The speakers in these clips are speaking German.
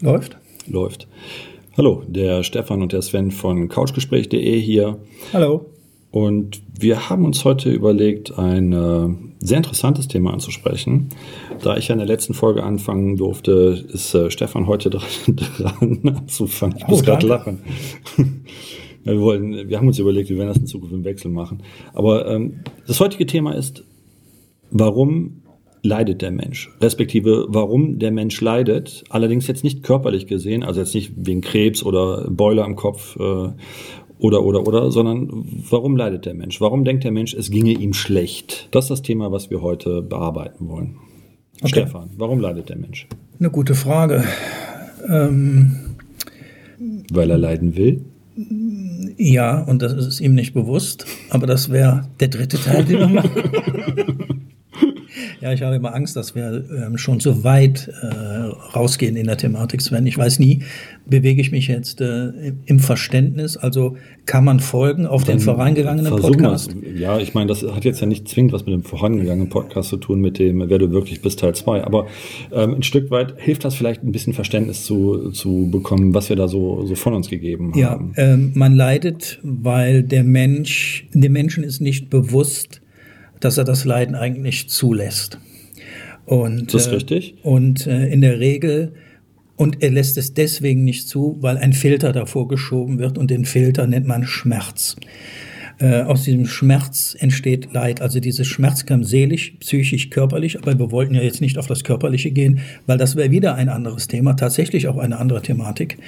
Läuft? Läuft. Hallo, der Stefan und der Sven von couchgespräch.de hier. Hallo. Und wir haben uns heute überlegt, ein äh, sehr interessantes Thema anzusprechen. Da ich ja in der letzten Folge anfangen durfte, ist äh, Stefan heute dran, dran anzufangen. Ich muss oh, gerade lachen. ja, wir, wollen, wir haben uns überlegt, wir werden das in Zukunft im Wechsel machen. Aber ähm, das heutige Thema ist, warum leidet der Mensch, respektive warum der Mensch leidet, allerdings jetzt nicht körperlich gesehen, also jetzt nicht wegen Krebs oder Beule am Kopf äh, oder oder oder, sondern warum leidet der Mensch? Warum denkt der Mensch, es ginge ihm schlecht? Das ist das Thema, was wir heute bearbeiten wollen. Okay. Stefan, warum leidet der Mensch? Eine gute Frage. Ähm, Weil er leiden will? Ja, und das ist ihm nicht bewusst, aber das wäre der dritte Teil, den wir machen. Ja, ich habe immer Angst, dass wir ähm, schon so weit äh, rausgehen in der Thematik, Sven. Ich weiß nie, bewege ich mich jetzt äh, im Verständnis? Also kann man folgen auf Dann den vorangegangenen Podcast? Ja, ich meine, das hat jetzt ja nicht zwingend was mit dem vorangegangenen Podcast zu tun, mit dem, wer du wirklich bist, Teil 2. Aber ähm, ein Stück weit hilft das vielleicht ein bisschen Verständnis zu, zu bekommen, was wir da so, so von uns gegeben haben. Ja, ähm, man leidet, weil der Mensch, dem Menschen ist nicht bewusst, dass er das Leiden eigentlich zulässt. Und, das ist äh, richtig. Und äh, in der Regel, und er lässt es deswegen nicht zu, weil ein Filter davor geschoben wird und den Filter nennt man Schmerz. Äh, aus diesem Schmerz entsteht Leid. Also dieses Schmerz kam seelisch, psychisch, körperlich, aber wir wollten ja jetzt nicht auf das Körperliche gehen, weil das wäre wieder ein anderes Thema, tatsächlich auch eine andere Thematik.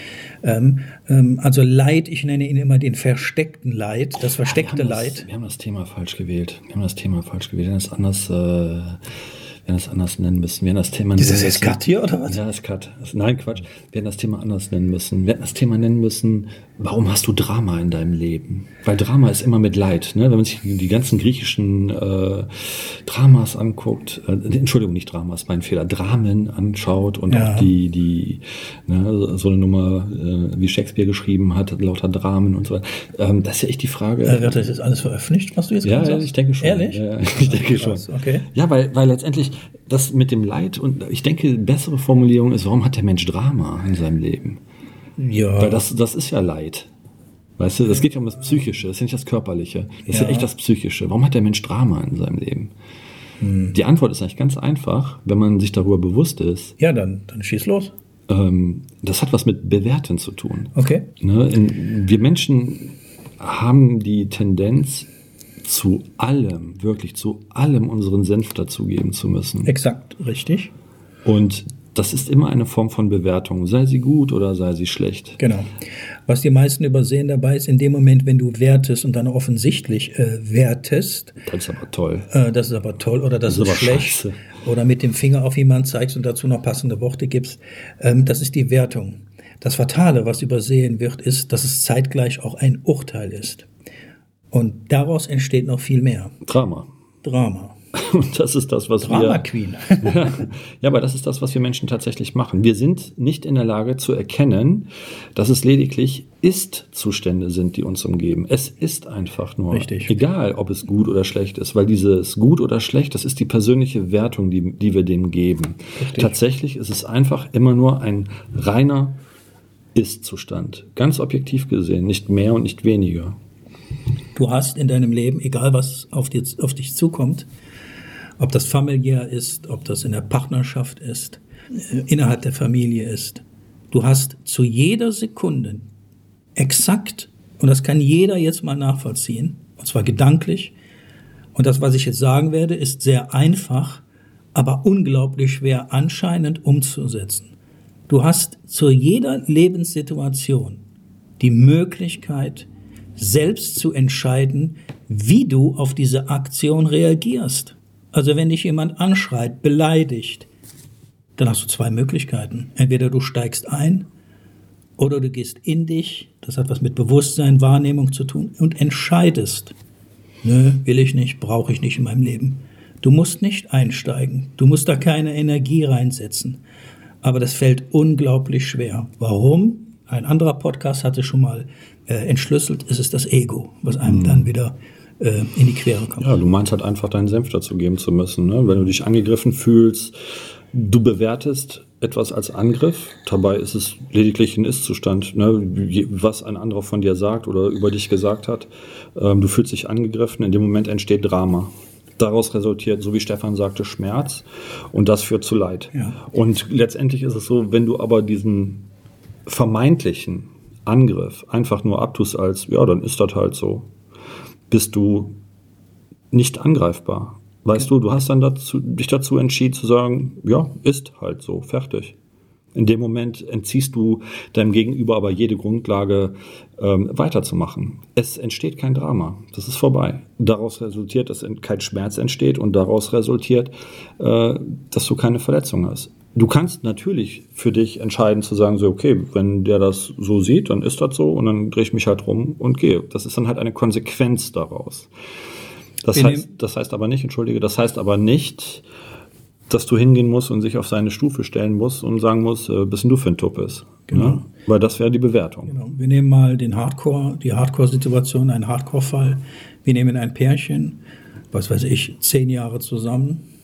Ähm, ähm, also Leid, ich nenne ihn immer den versteckten Leid, das versteckte ja, wir Leid. Das, wir haben das Thema falsch gewählt. Wir haben das Thema falsch gewählt. Das ist anders. Äh werden das anders nennen müssen. Wir werden das Thema Ist das jetzt Cut hier oder was? Ja, das ist Cut. Nein, Quatsch. Wir werden das Thema anders nennen müssen. Wir werden das Thema nennen müssen, warum hast du Drama in deinem Leben? Weil Drama ist immer mit Leid. Ne? Wenn man sich die ganzen griechischen äh, Dramas anguckt, äh, Entschuldigung, nicht Dramas, mein Fehler, Dramen anschaut und ja. auch die, die ne, so eine Nummer, äh, wie Shakespeare geschrieben hat, lauter Dramen und so weiter. Ähm, das ist ja echt die Frage. Äh, das jetzt alles veröffentlicht, was du jetzt ja, gesagt hast? Ja, ich denke schon. Ehrlich? Ja, ich denke schon. Okay. Ja, weil, weil letztendlich das mit dem Leid und ich denke, bessere Formulierung ist, warum hat der Mensch Drama in seinem Leben? Ja. Weil das, das ist ja Leid. Weißt du, das geht ja um das Psychische, das ist nicht das Körperliche. Das ja. ist ja echt das Psychische. Warum hat der Mensch Drama in seinem Leben? Hm. Die Antwort ist eigentlich ganz einfach, wenn man sich darüber bewusst ist. Ja, dann, dann schieß los. Ähm, das hat was mit Bewerten zu tun. Okay. Ne? In, wir Menschen haben die Tendenz, zu allem, wirklich zu allem unseren Senf dazugeben zu müssen. Exakt, richtig. Und das ist immer eine Form von Bewertung, sei sie gut oder sei sie schlecht. Genau. Was die meisten übersehen dabei ist, in dem Moment, wenn du wertest und dann offensichtlich äh, wertest. Das ist aber toll. Äh, das ist aber toll oder das, das ist, ist schlecht. Scheiße. Oder mit dem Finger auf jemanden zeigst und dazu noch passende Worte gibst. Ähm, das ist die Wertung. Das Fatale, was übersehen wird, ist, dass es zeitgleich auch ein Urteil ist. Und daraus entsteht noch viel mehr. Drama. Drama. Und das ist das, was Drama wir. Queen. ja, aber das ist das, was wir Menschen tatsächlich machen. Wir sind nicht in der Lage zu erkennen, dass es lediglich Ist-Zustände sind, die uns umgeben. Es ist einfach nur. Richtig. Egal, ob es gut oder schlecht ist, weil dieses gut oder schlecht, das ist die persönliche Wertung, die, die wir dem geben. Richtig. Tatsächlich ist es einfach immer nur ein reiner Ist-Zustand. Ganz objektiv gesehen, nicht mehr und nicht weniger. Du hast in deinem Leben, egal was auf, dir, auf dich zukommt, ob das familiär ist, ob das in der Partnerschaft ist, äh, innerhalb der Familie ist, du hast zu jeder Sekunde exakt, und das kann jeder jetzt mal nachvollziehen, und zwar gedanklich, und das, was ich jetzt sagen werde, ist sehr einfach, aber unglaublich schwer anscheinend umzusetzen. Du hast zu jeder Lebenssituation die Möglichkeit, selbst zu entscheiden, wie du auf diese Aktion reagierst. Also wenn dich jemand anschreit, beleidigt, dann hast du zwei Möglichkeiten. Entweder du steigst ein oder du gehst in dich, das hat was mit Bewusstsein, Wahrnehmung zu tun, und entscheidest, nö, will ich nicht, brauche ich nicht in meinem Leben. Du musst nicht einsteigen, du musst da keine Energie reinsetzen. Aber das fällt unglaublich schwer. Warum? Ein anderer Podcast hatte schon mal äh, entschlüsselt, ist es das Ego, was einem mhm. dann wieder äh, in die Quere kommt. Ja, du meinst halt einfach deinen Senf dazu geben zu müssen. Ne? Wenn du dich angegriffen fühlst, du bewertest etwas als Angriff. Dabei ist es lediglich ein Ist-Zustand, ne? was ein anderer von dir sagt oder über dich gesagt hat. Ähm, du fühlst dich angegriffen. In dem Moment entsteht Drama. Daraus resultiert, so wie Stefan sagte, Schmerz und das führt zu Leid. Ja. Und letztendlich ist es so, wenn du aber diesen vermeintlichen Angriff einfach nur abtust als, ja, dann ist das halt so, bist du nicht angreifbar. Weißt du, du hast dann dazu, dich dazu entschieden zu sagen, ja, ist halt so, fertig. In dem Moment entziehst du deinem Gegenüber aber jede Grundlage, ähm, weiterzumachen. Es entsteht kein Drama. Das ist vorbei. Daraus resultiert, dass kein Schmerz entsteht und daraus resultiert, äh, dass du keine Verletzung hast. Du kannst natürlich für dich entscheiden zu sagen, so, okay, wenn der das so sieht, dann ist das so und dann drehe ich mich halt rum und gehe. Das ist dann halt eine Konsequenz daraus. Das heißt, das heißt aber nicht, entschuldige, das heißt aber nicht, dass du hingehen musst und sich auf seine Stufe stellen musst und sagen musst, äh, bist du für ein Tuppes. Genau. Ne? Weil das wäre die Bewertung. Genau. Wir nehmen mal den Hardcore, die Hardcore-Situation, einen Hardcore-Fall. Wir nehmen ein Pärchen, was weiß ich, zehn Jahre zusammen.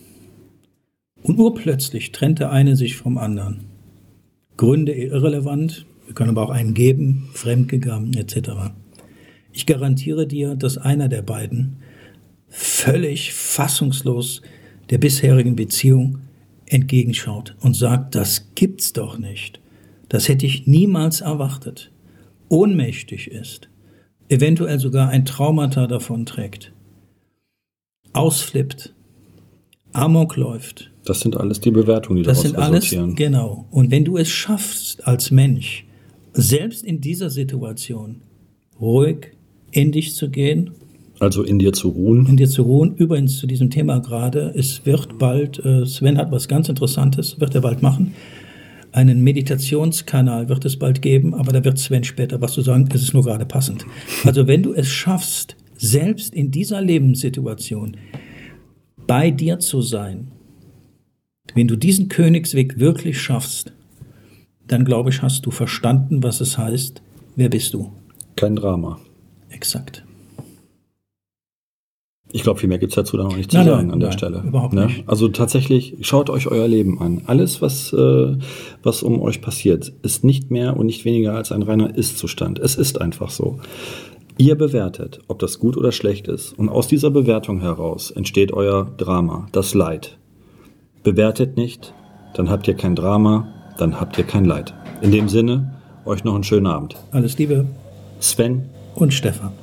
Und urplötzlich trennt der eine sich vom anderen. Gründe irrelevant, wir können aber auch einen geben, fremdgegangen etc. Ich garantiere dir, dass einer der beiden völlig fassungslos der bisherigen Beziehung entgegenschaut und sagt, das gibt's doch nicht. Das hätte ich niemals erwartet. Ohnmächtig ist, eventuell sogar ein Traumata davon trägt, ausflippt, Amok läuft. Das sind alles die Bewertungen, die Das daraus sind alles, resultieren. genau. Und wenn du es schaffst als Mensch, selbst in dieser Situation ruhig in dich zu gehen Also in dir zu ruhen. in dir zu ruhen. Übrigens zu diesem Thema gerade, es wird bald, äh, Sven hat was ganz Interessantes, wird er bald machen. Einen Meditationskanal wird es bald geben, aber da wird Sven später was zu sagen, es ist nur gerade passend. Also wenn du es schaffst, selbst in dieser Lebenssituation bei dir zu sein, wenn du diesen Königsweg wirklich schaffst, dann glaube ich, hast du verstanden, was es heißt, wer bist du? Kein Drama. Exakt. Ich glaube, viel mehr gibt's dazu dann noch nicht zu Nein, nein, sagen an der nein, Stelle. überhaupt Ne? nicht. Also tatsächlich, schaut euch euer Leben an. Alles, was, äh, was um euch passiert, ist nicht mehr und nicht weniger als ein reiner Ist-Zustand. Es ist einfach so. Ihr bewertet, ob das gut oder schlecht ist. Und aus dieser Bewertung heraus entsteht euer Drama, das Leid. Bewertet nicht, dann habt ihr kein Drama, dann habt ihr kein Leid. In dem Sinne, euch noch einen schönen Abend. Alles Liebe. Sven, und Stefan.